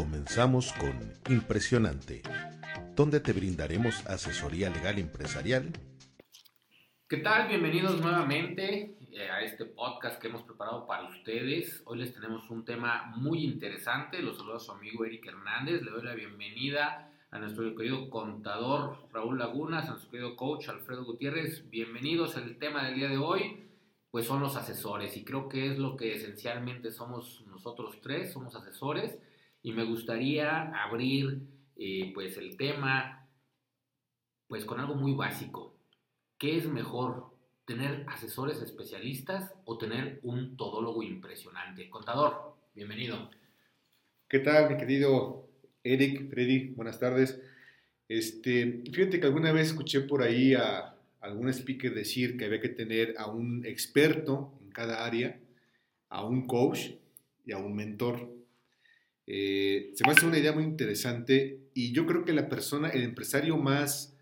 Comenzamos con Impresionante, donde te brindaremos asesoría legal empresarial. ¿Qué tal? Bienvenidos nuevamente eh, a este podcast que hemos preparado para ustedes. Hoy les tenemos un tema muy interesante. Los saluda su amigo Eric Hernández. Le doy la bienvenida a nuestro querido contador Raúl Lagunas, a nuestro querido coach Alfredo Gutiérrez. Bienvenidos. El tema del día de hoy pues son los asesores y creo que es lo que esencialmente somos nosotros tres, somos asesores y me gustaría abrir eh, pues el tema pues con algo muy básico. ¿Qué es mejor? ¿Tener asesores especialistas o tener un todólogo impresionante? Contador, bienvenido. ¿Qué tal, mi querido Eric, Freddy? Buenas tardes. Este, fíjate que alguna vez escuché por ahí a algún speaker decir que había que tener a un experto en cada área, a un coach y a un mentor. Eh, se me hace una idea muy interesante y yo creo que la persona, el empresario más,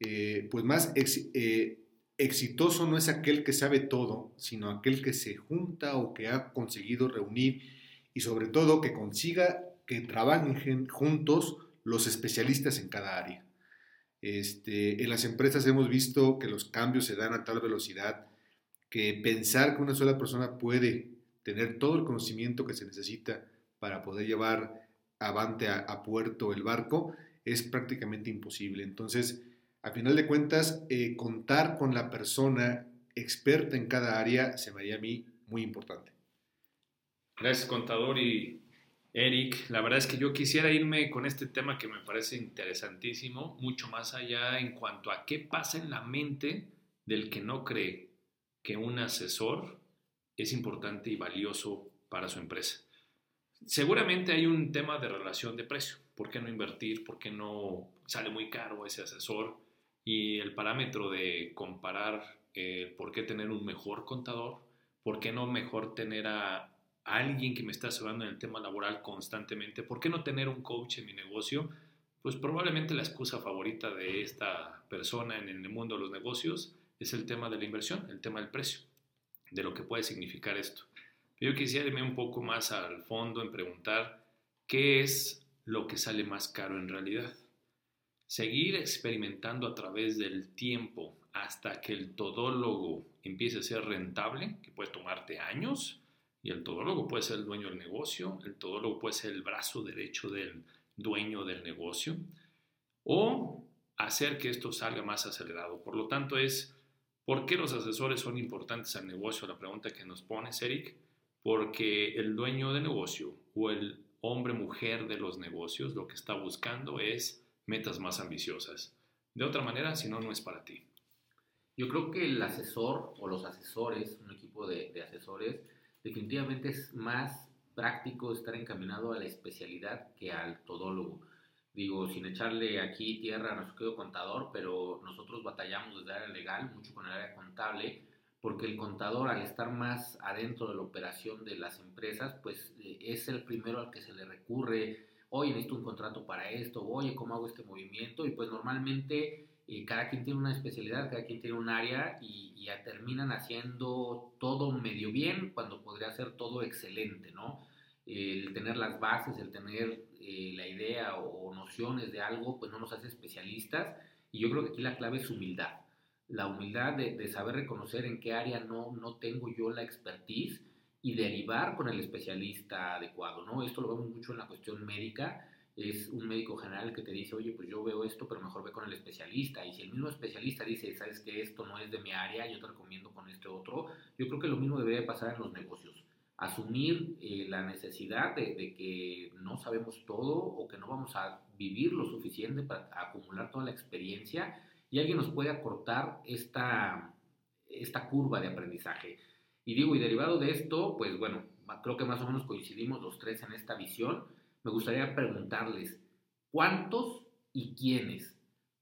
eh, pues más eh, exitoso no es aquel que sabe todo, sino aquel que se junta o que ha conseguido reunir y sobre todo que consiga que trabajen juntos los especialistas en cada área. Este, en las empresas hemos visto que los cambios se dan a tal velocidad que pensar que una sola persona puede tener todo el conocimiento que se necesita para poder llevar avante a, puerto el barco es prácticamente imposible. Entonces, a final de cuentas, eh, contar con la persona experta en cada área se me haría a mí muy importante. Gracias, contador. Y Eric, la verdad es que yo quisiera irme con este tema que me parece interesantísimo, mucho más allá en cuanto a qué pasa en la mente del que no cree que un asesor es importante y valioso para su empresa. Seguramente hay un tema de relación de precio. ¿Por qué no invertir? ¿Por qué no sale muy caro ese asesor? Y el parámetro de comparar eh, por qué tener un mejor contador, por qué no mejor tener a alguien que me está asesorando en el tema laboral constantemente. ¿Por qué no tener un coach en mi negocio? Pues probablemente la excusa favorita de esta persona en el mundo de los negocios es el tema de la inversión, el tema del precio, de lo que puede significar esto. Yo quisiera irme un poco más al fondo en preguntar qué es lo que sale más caro en realidad. Seguir experimentando a través del tiempo hasta que el todólogo empiece a ser rentable, que puede tomarte años, y el todólogo puede ser el dueño del negocio, el todólogo puede ser el brazo derecho del dueño del negocio, o hacer que esto salga más acelerado. Por lo tanto, es ¿por qué los asesores son importantes al negocio? La pregunta que nos pones, Eric, porque el dueño del negocio o el hombre mujer de los negocios lo que está buscando es metas más ambiciosas. De otra manera, si no, no es para ti. Yo creo que el asesor o los asesores, un equipo de, de asesores, definitivamente es más práctico estar encaminado a la especialidad que al todólogo. Digo, sin echarle aquí tierra a nuestro contador, pero nosotros batallamos desde el área legal, mucho con el área contable, porque el contador al estar más adentro de la operación de las empresas, pues eh, es el primero al que se le recurre, oye, necesito un contrato para esto, oye, ¿cómo hago este movimiento? Y pues normalmente eh, cada quien tiene una especialidad, cada quien tiene un área y, ya terminan haciendo todo medio bien cuando podría ser todo excelente, ¿no? El tener las bases, el tener eh, la idea o, nociones de algo, pues no nos hace especialistas y yo creo que aquí la clave es humildad. La humildad de, saber reconocer en qué área no, no tengo yo la expertise y derivar con el especialista adecuado, ¿no? Esto lo vemos mucho en la cuestión médica es un médico general que te dice, oye, pues yo veo esto, pero mejor ve con el especialista. Y si el mismo especialista dice, sabes que esto no es de mi área, yo te recomiendo con este otro, yo creo que lo mismo debería pasar en los negocios. Asumir eh, la necesidad de, de, que no sabemos todo o que no vamos a vivir lo suficiente para acumular toda la experiencia y alguien nos puede acortar esta, esta curva de aprendizaje. Y digo, y derivado de esto, pues bueno, creo que más o menos coincidimos los tres en esta visión me gustaría preguntarles, ¿cuántos y quiénes?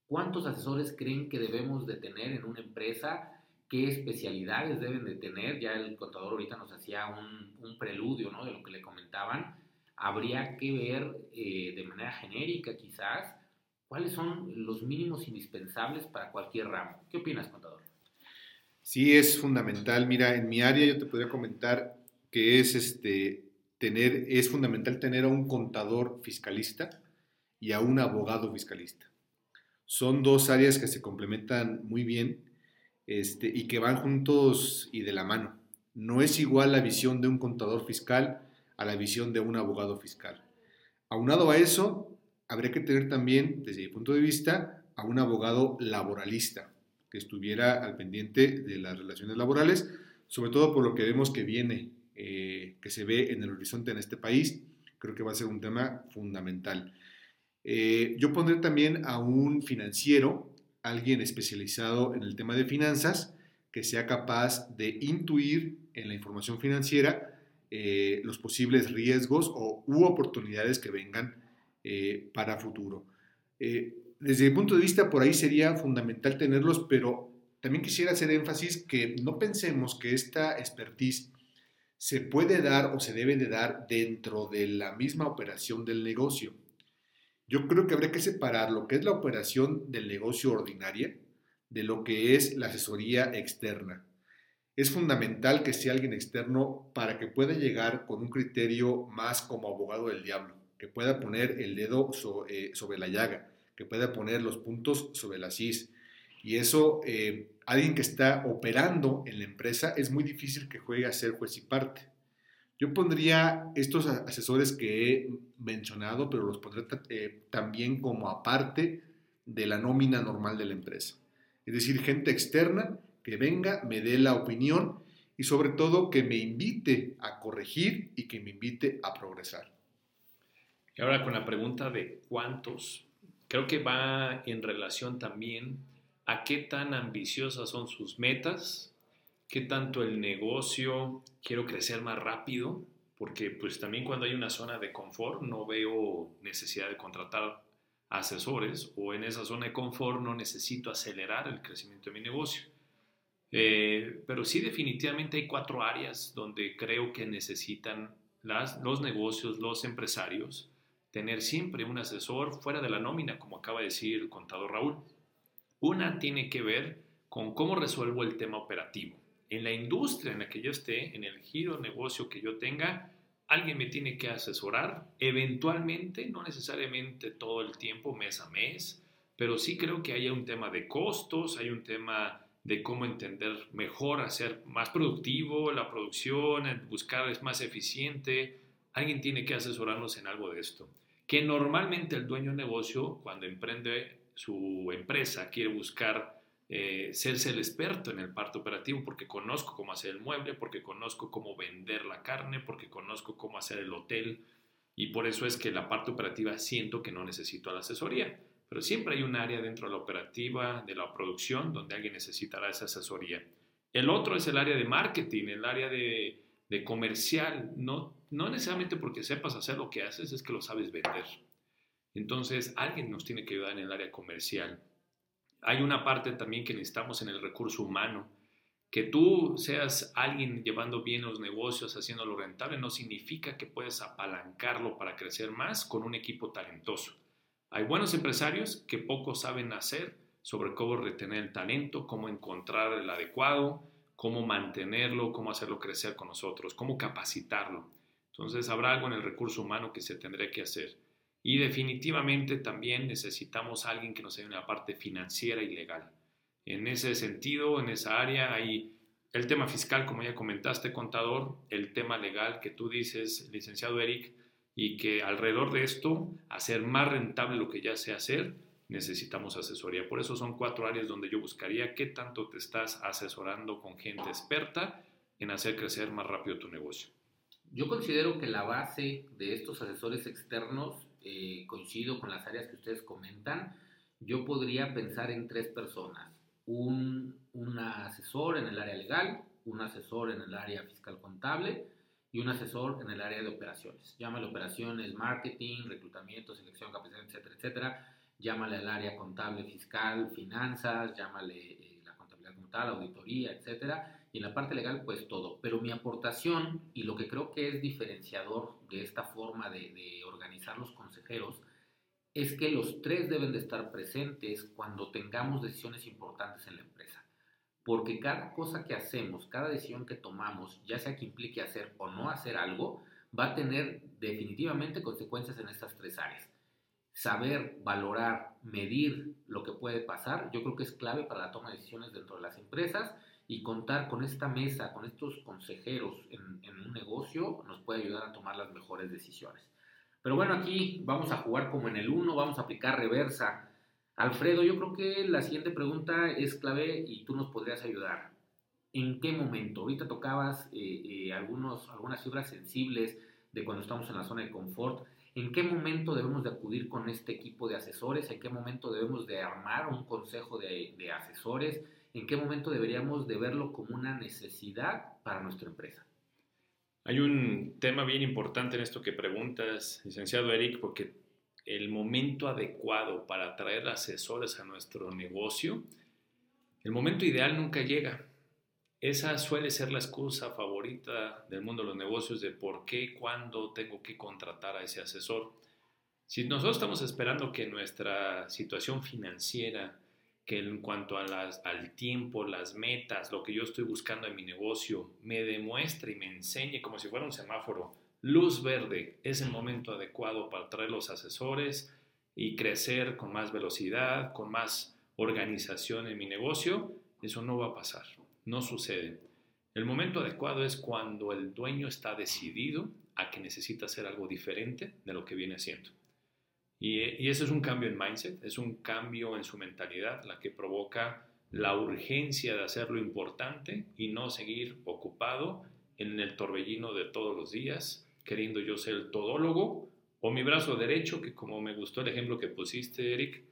¿Cuántos asesores creen que debemos de tener en una empresa? ¿Qué especialidades deben de tener? Ya el contador ahorita nos hacía un, preludio ¿no? de lo que le comentaban. Habría que ver eh, de manera genérica quizás cuáles son los mínimos indispensables para cualquier ramo. ¿Qué opinas, contador? Sí, es fundamental. Mira, en mi área yo te podría comentar que es este, tener, es fundamental tener a un contador fiscalista y a un abogado fiscalista. Son dos áreas que se complementan muy bien este, y que van juntos y de la mano. No es igual la visión de un contador fiscal a la visión de un abogado fiscal. Aunado a eso, habría que tener también, desde mi punto de vista, a un abogado laboralista que estuviera al pendiente de las relaciones laborales, sobre todo por lo que vemos que viene, eh, que se ve en el horizonte en este país. Creo que va a ser un tema fundamental. Eh, yo pondré también a un financiero, alguien especializado en el tema de finanzas, que sea capaz de intuir en la información financiera eh, los posibles riesgos o, u oportunidades que vengan eh, para futuro. desde mi punto de vista, por ahí sería fundamental tenerlos, pero también quisiera hacer énfasis que no pensemos que esta expertise se puede dar o se debe de dar dentro de la misma operación del negocio. Yo creo que habría que separar lo que es la operación del negocio ordinaria de lo que es la asesoría externa. Es fundamental que sea alguien externo para que pueda llegar con un criterio más como abogado del diablo, que pueda poner el dedo eh, sobre la llaga, que pueda poner los puntos sobre la CIS. Y eso, eh, alguien que está operando en la empresa, es muy difícil que juegue a ser juez y parte. Yo pondría estos asesores que he mencionado, pero los pondré eh, también como aparte de la nómina normal de la empresa. Es decir, gente externa que venga, me dé la opinión y sobre todo que me invite a corregir y que me invite a progresar. Y ahora con la pregunta de cuántos, creo que va en relación también a qué tan ambiciosas son sus metas qué tanto el negocio quiero crecer más rápido, porque pues también cuando hay una zona de confort no veo necesidad de contratar asesores o en esa zona de confort no necesito acelerar el crecimiento de mi negocio. Eh, pero sí definitivamente hay cuatro áreas donde creo que necesitan las, los negocios, los empresarios, tener siempre un asesor fuera de la nómina, como acaba de decir el contador Raúl. Una tiene que ver con cómo resuelvo el tema operativo en la industria en la que yo esté, en el giro de negocio que yo tenga, alguien me tiene que asesorar, eventualmente, no necesariamente todo el tiempo, mes a mes, pero sí creo que hay un tema de costos, hay un tema de cómo entender mejor, hacer más productivo la producción, buscar es más eficiente. Alguien tiene que asesorarnos en algo de esto. Que normalmente el dueño de negocio, cuando emprende su empresa, quiere buscar eh, serse el experto en el parto operativo porque conozco cómo hacer el mueble, porque conozco cómo vender la carne, porque conozco cómo hacer el hotel y por eso es que la parte operativa siento que no necesito la asesoría. Pero siempre hay un área dentro de la operativa, de la producción, donde alguien necesitará esa asesoría. El otro es el área de marketing, el área de, de comercial. No, no necesariamente porque sepas hacer lo que haces, es que lo sabes vender. Entonces, alguien nos tiene que ayudar en el área comercial hay una parte también que necesitamos en el recurso humano. Que tú seas alguien llevando bien los negocios, haciéndolo rentable, no significa que puedes apalancarlo para crecer más con un equipo talentoso. Hay buenos empresarios que poco saben hacer sobre cómo retener el talento, cómo encontrar el adecuado, cómo mantenerlo, cómo hacerlo crecer con nosotros, cómo capacitarlo. Entonces habrá algo en el recurso humano que se tendrá que hacer. Y definitivamente también necesitamos alguien que nos ayude en la parte financiera y legal. En ese sentido, en esa área, hay el tema fiscal, como ya comentaste, contador, el tema legal que tú dices, licenciado Eric, y que alrededor de esto, hacer más rentable lo que ya sé hacer, necesitamos asesoría. Por eso son cuatro áreas donde yo buscaría qué tanto te estás asesorando con gente experta en hacer crecer más rápido tu negocio. Yo considero que la base de estos asesores externos eh, coincido con las áreas que ustedes comentan, yo podría pensar en tres personas. Un, asesor en el área legal, un asesor en el área fiscal contable y un asesor en el área de operaciones. Llámale operaciones, marketing, reclutamiento, selección, capacitación, etcétera, etcétera. Llámale al área contable, fiscal, finanzas, llámale eh, la contabilidad contable, auditoría, etcétera en la parte legal pues todo. Pero mi aportación y lo que creo que es diferenciador de esta forma de, organizar los consejeros es que los tres deben de estar presentes cuando tengamos decisiones importantes en la empresa. Porque cada cosa que hacemos, cada decisión que tomamos, ya sea que implique hacer o no hacer algo, va a tener definitivamente consecuencias en estas tres áreas. Saber, valorar, medir lo que puede pasar, yo creo que es clave para la toma de decisiones dentro de las empresas y contar con esta mesa, con estos consejeros en, un negocio, nos puede ayudar a tomar las mejores decisiones. Pero bueno, aquí vamos a jugar como en el 1, vamos a aplicar reversa. Alfredo, yo creo que la siguiente pregunta es clave y tú nos podrías ayudar. ¿En qué momento? Ahorita tocabas eh, eh, algunos, algunas fibras sensibles de cuando estamos en la zona de confort. ¿En qué momento debemos de acudir con este equipo de asesores? ¿En qué momento debemos de armar un consejo de asesores? ¿En qué momento deberíamos de verlo como una necesidad para nuestra empresa? Hay un tema bien importante en esto que preguntas, licenciado Eric, porque el momento adecuado para traer asesores a nuestro negocio, el momento ideal nunca llega. Esa suele ser la excusa favorita del mundo de los negocios de por qué y cuándo tengo que contratar a ese asesor. Si nosotros estamos esperando que nuestra situación financiera que en cuanto al tiempo, las metas, lo que yo estoy buscando en mi negocio, me demuestre y me enseñe como si fuera un semáforo, luz verde, es el momento adecuado para traer los asesores y crecer con más velocidad, con más organización en mi negocio, eso no va a pasar, no sucede. El momento adecuado es cuando el dueño está decidido a que necesita hacer algo diferente de lo que viene haciendo. Y, eso es un cambio en mindset, es un cambio en su mentalidad, la que provoca la urgencia de hacer lo importante y no seguir ocupado en el torbellino de todos los días, queriendo yo ser el todólogo o mi brazo derecho, que como me gustó el ejemplo que pusiste, Eric,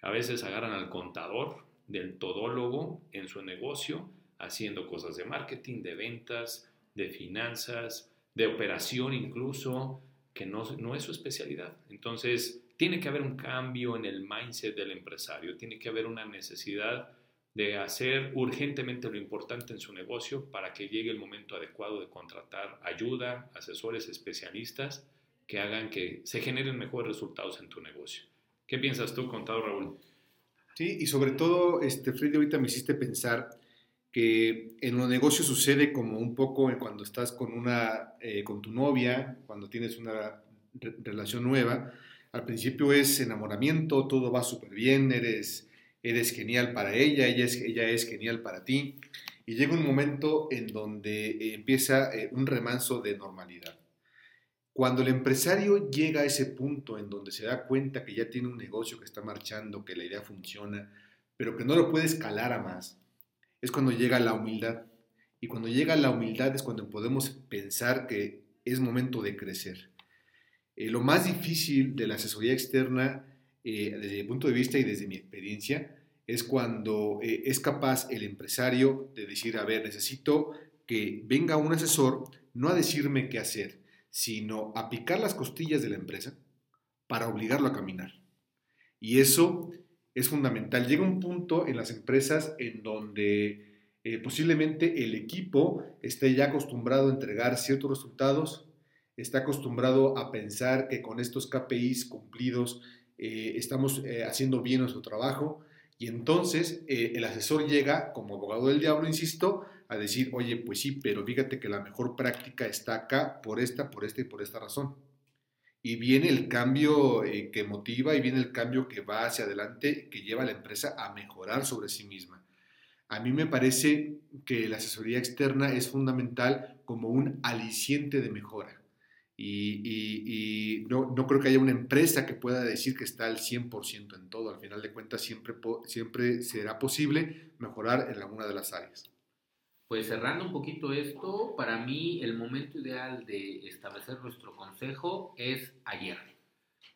a veces agarran al contador del todólogo en su negocio, haciendo cosas de marketing, de ventas, de finanzas, de operación incluso, que no, no es su especialidad. Entonces, tiene que haber un cambio en el mindset del empresario, tiene que haber una necesidad de hacer urgentemente lo importante en su negocio para que llegue el momento adecuado de contratar ayuda, asesores especialistas que hagan que se generen mejores resultados en tu negocio. ¿Qué piensas tú, contador Raúl? Sí, y sobre todo, este, Freddy, ahorita me hiciste pensar que en los negocios sucede como un poco cuando estás con, una, eh, con tu novia, cuando tienes una relación nueva, al principio es enamoramiento, todo va súper bien, eres, eres genial para ella, ella es, ella es genial para ti. Y llega un momento en donde empieza eh, un remanso de normalidad. Cuando el empresario llega a ese punto en donde se da cuenta que ya tiene un negocio que está marchando, que la idea funciona, pero que no lo puede escalar a más, es cuando llega la humildad. Y cuando llega la humildad es cuando podemos pensar que es momento de crecer. Eh, lo más difícil de la asesoría externa, eh, desde mi punto de vista y desde mi experiencia, es cuando eh, es capaz el empresario de decir, a ver, necesito que venga un asesor no a decirme qué hacer, sino a picar las costillas de la empresa para obligarlo a caminar. Y eso es fundamental. Llega un punto en las empresas en donde posiblemente el equipo esté ya acostumbrado a entregar ciertos resultados está acostumbrado a pensar que con estos KPIs cumplidos eh, estamos eh, haciendo bien nuestro trabajo y entonces eh, el asesor llega, como abogado del diablo, insisto, a decir, oye, pues sí, pero fíjate que la mejor práctica está acá por esta, por esta y por esta razón. Y viene el cambio que motiva y viene el cambio que va hacia adelante, que lleva a la empresa a mejorar sobre sí misma. A mí me parece que la asesoría externa es fundamental como un aliciente de mejora y, no, no, creo que haya una empresa que pueda decir que está al 100% en todo. Al final de cuentas, siempre, siempre será posible mejorar en alguna de las áreas. Pues cerrando un poquito esto, para mí el momento ideal de establecer nuestro consejo es ayer.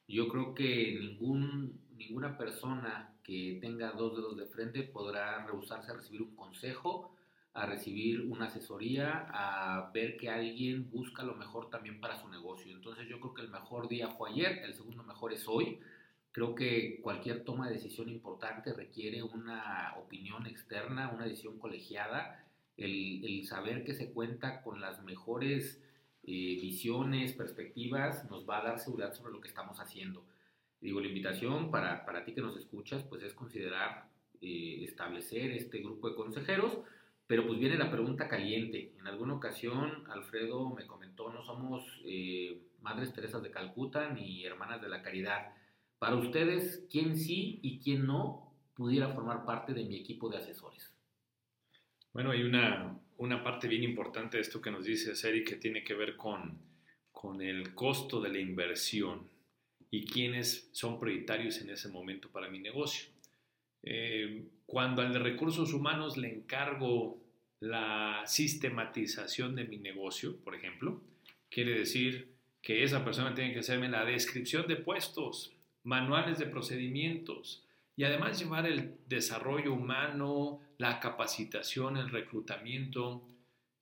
Yo creo que ningún, ninguna persona que tenga dos dedos de frente podrá rehusarse a recibir un consejo a recibir una asesoría, a ver que alguien busca lo mejor también para su negocio. Entonces yo creo que el mejor día fue ayer, el segundo mejor es hoy. Creo que cualquier toma de decisión importante requiere una opinión externa, una decisión colegiada, el, saber que se cuenta con las mejores eh, visiones, perspectivas, nos va a dar seguridad sobre lo que estamos haciendo. Digo, la invitación para, para ti que nos escuchas, pues es considerar eh, establecer este grupo de consejeros Pero pues viene la pregunta caliente. En alguna ocasión Alfredo me comentó, no somos eh, Madres Teresas de Calcuta ni Hermanas de la Caridad. Para ustedes, ¿quién sí y quién no pudiera formar parte de mi equipo de asesores? Bueno, hay una, una parte bien importante de esto que nos dice Seri que tiene que ver con, con el costo de la inversión y quiénes son prioritarios en ese momento para mi negocio. Eh, cuando al de recursos humanos le encargo la sistematización de mi negocio, por ejemplo, quiere decir que esa persona tiene que hacerme la descripción de puestos, manuales de procedimientos y además llevar el desarrollo humano, la capacitación, el reclutamiento.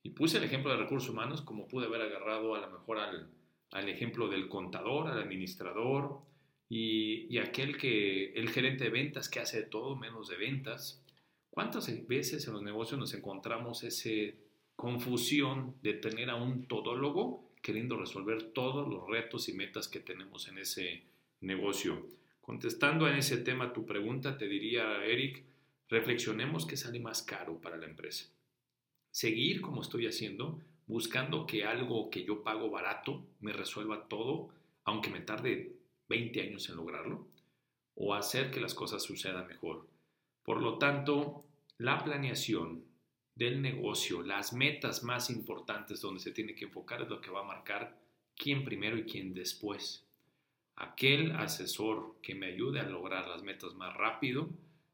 Y puse el ejemplo de recursos humanos como pude haber agarrado a lo mejor al, al ejemplo del contador, al administrador, y, aquel que, el gerente de ventas que hace de todo menos de ventas. ¿Cuántas veces en los negocios nos encontramos esa confusión de tener a un todólogo queriendo resolver todos los retos y metas que tenemos en ese negocio? Contestando a ese tema tu pregunta, te diría, Eric, reflexionemos qué sale más caro para la empresa. Seguir como estoy haciendo, buscando que algo que yo pago barato me resuelva todo, aunque me tarde 20 años en lograrlo o hacer que las cosas sucedan mejor. Por lo tanto, la planeación del negocio, las metas más importantes donde se tiene que enfocar es lo que va a marcar quién primero y quién después. Aquel asesor que me ayude a lograr las metas más rápido,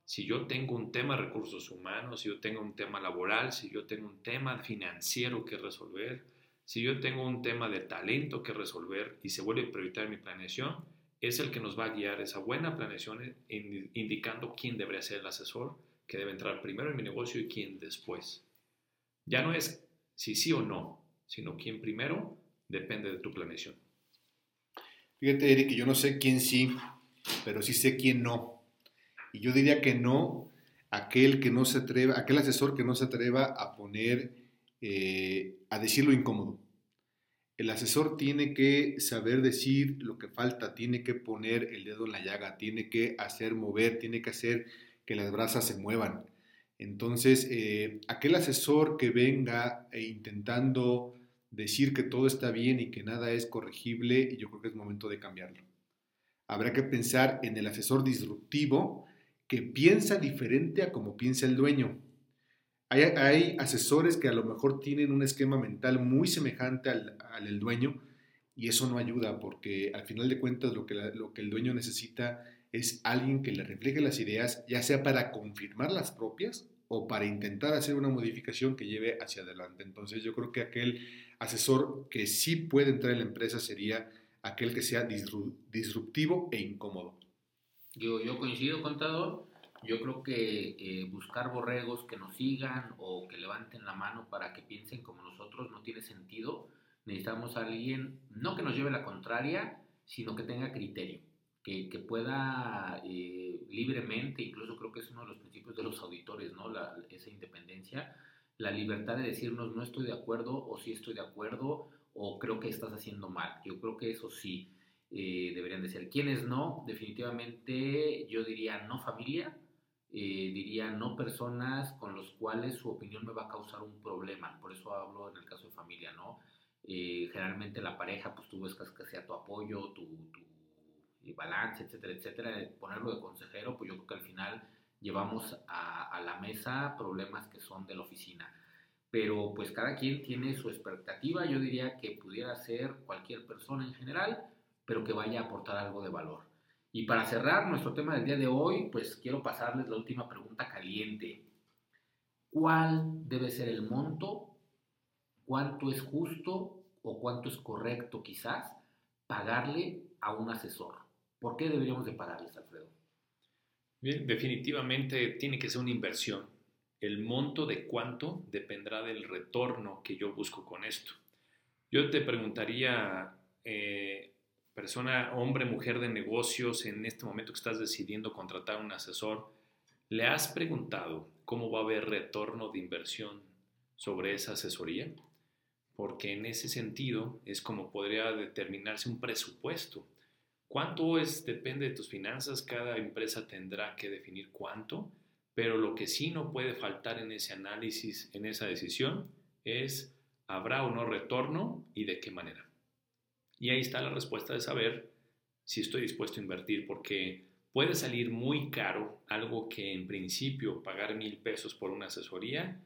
si yo tengo un tema de recursos humanos, si yo tengo un tema laboral, si yo tengo un tema financiero que resolver, si yo tengo un tema de talento que resolver y se vuelve prioritaria mi planeación, es el que nos va a guiar esa buena planeación indicando quién debería ser el asesor que debe entrar primero en mi negocio y quién después. Ya no es si sí o no, sino quién primero depende de tu planeación. Fíjate, Eric, yo no sé quién sí, pero sí sé quién no. Y yo diría que no aquel que no se atreva, aquel asesor que no se atreva a poner, eh, a decir lo incómodo. El asesor tiene que saber decir lo que falta, tiene que poner el dedo en la llaga, tiene que hacer mover, tiene que hacer que las brasas se muevan. Entonces, eh, aquel asesor que venga e intentando decir que todo está bien y que nada es corregible, yo creo que es momento de cambiarlo. Habrá que pensar en el asesor disruptivo que piensa diferente a como piensa el dueño. Hay, asesores que a lo mejor tienen un esquema mental muy semejante al, del dueño y eso no ayuda porque al final de cuentas lo que, lo que el dueño necesita es alguien que le refleje las ideas, ya sea para confirmar las propias o para intentar hacer una modificación que lleve hacia adelante. Entonces yo creo que aquel asesor que sí puede entrar en la empresa sería aquel que sea disruptivo e incómodo. Yo, yo coincido, contador. Yo creo que eh, buscar borregos que nos sigan o que levanten la mano para que piensen como nosotros no tiene sentido. Necesitamos a alguien, no que nos lleve la contraria, sino que tenga criterio, que, que pueda eh, libremente, incluso creo que es uno de los principios de los auditores, ¿no? La, esa independencia, la libertad de decirnos no estoy de acuerdo o sí estoy de acuerdo o creo que estás haciendo mal. Yo creo que eso sí eh, deberían de ser. ¿Quiénes no? Definitivamente yo diría no familia, eh, diría no personas con los cuales su opinión me va a causar un problema. Por eso hablo en el caso de familia, ¿no? Eh, generalmente la pareja, pues tú buscas que sea tu apoyo, tu, tu eh, balance, etcétera, etcétera. Ponerlo de consejero, pues yo creo que al final llevamos a, a la mesa problemas que son de la oficina. Pero pues cada quien tiene su expectativa. Yo diría que pudiera ser cualquier persona en general, pero que vaya a aportar algo de valor. Y para cerrar nuestro tema del día de hoy, pues quiero pasarles la última pregunta caliente. ¿Cuál debe ser el monto? ¿Cuánto es justo o cuánto es correcto quizás pagarle a un asesor? ¿Por qué deberíamos de pagarles, Alfredo? Bien, definitivamente tiene que ser una inversión. El monto de cuánto dependerá del retorno que yo busco con esto. Yo te preguntaría, eh, persona, hombre, mujer de negocios, en este momento que estás decidiendo contratar un asesor, ¿le has preguntado cómo va a haber retorno de inversión sobre esa asesoría? Porque en ese sentido es como podría determinarse un presupuesto. ¿Cuánto es? Depende de tus finanzas, cada empresa tendrá que definir cuánto, pero lo que sí no puede faltar en ese análisis, en esa decisión, es ¿habrá o no retorno y de qué manera? Y ahí está la respuesta de saber si estoy dispuesto a invertir, porque puede salir muy caro algo que en principio pagar mil pesos por una asesoría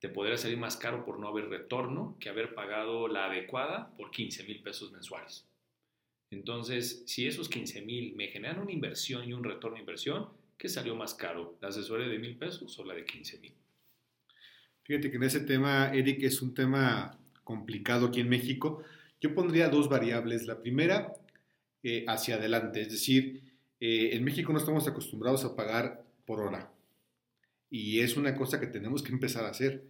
te podría salir más caro por no haber retorno que haber pagado la adecuada por 15 mil pesos mensuales. Entonces, si esos 15 mil me generan una inversión y un retorno de inversión, ¿qué salió más caro? ¿La asesoría de mil pesos o la de 15 mil? Fíjate que en ese tema, Eric, es un tema complicado aquí en México. Yo pondría dos variables. La primera, eh, hacia adelante, es decir, eh, en México no estamos acostumbrados a pagar por hora. Y es una cosa que tenemos que empezar a hacer.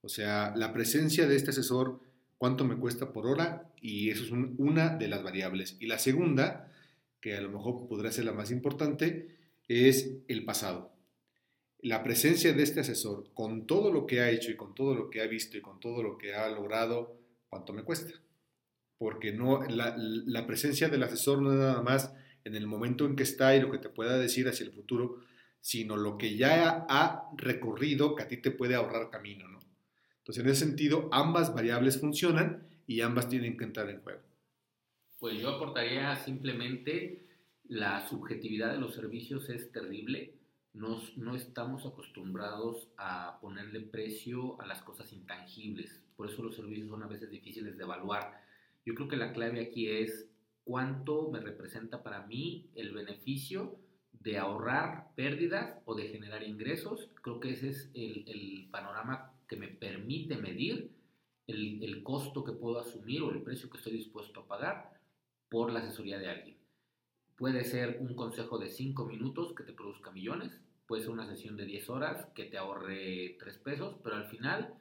O sea, la presencia de este asesor, cuánto me cuesta por hora, y eso es una de las variables. Y la segunda, que a lo mejor podría ser la más importante, es el pasado. La presencia de este asesor, con todo lo que ha hecho y con todo lo que ha visto y con todo lo que ha logrado, ¿cuánto me cuesta? Porque no, la, la presencia del asesor no es nada más en el momento en que está y lo que te pueda decir hacia el futuro, sino lo que ya ha recorrido que a ti te puede ahorrar camino, ¿no? Entonces, en ese sentido, ambas variables funcionan y ambas tienen que entrar en juego. Pues yo aportaría simplemente la subjetividad de los servicios es terrible. Nos, no estamos acostumbrados a ponerle precio a las cosas intangibles. Por eso los servicios son a veces difíciles de evaluar. Yo creo que la clave aquí es cuánto me representa para mí el beneficio de ahorrar pérdidas o de generar ingresos. Creo que ese es el, panorama que me permite medir el, el, costo que puedo asumir o el precio que estoy dispuesto a pagar por la asesoría de alguien. Puede ser un consejo de 5 minutos que te produzca millones, puede ser una sesión de 10 horas que te ahorre 3 pesos, pero al final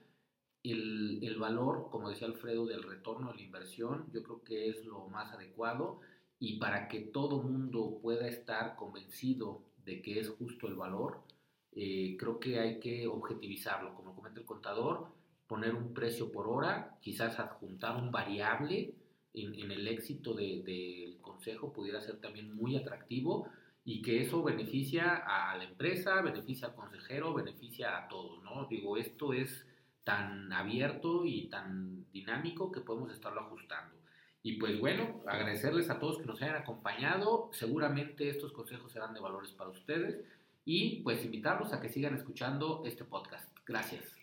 el, el valor, como decía Alfredo, del retorno de la inversión, yo creo que es lo más adecuado y para que todo mundo pueda estar convencido de que es justo el valor, eh, creo que hay que objetivizarlo, como comenta el contador, poner un precio por hora, quizás adjuntar un variable en, el éxito del consejo pudiera ser también muy atractivo y que eso beneficia a la empresa, beneficia al consejero, beneficia a todos, ¿no? Digo, esto es tan abierto y tan dinámico que podemos estarlo ajustando. Y pues bueno, agradecerles a todos que nos hayan acompañado. Seguramente estos consejos serán de valores para ustedes y pues invitarlos a que sigan escuchando este podcast. Gracias.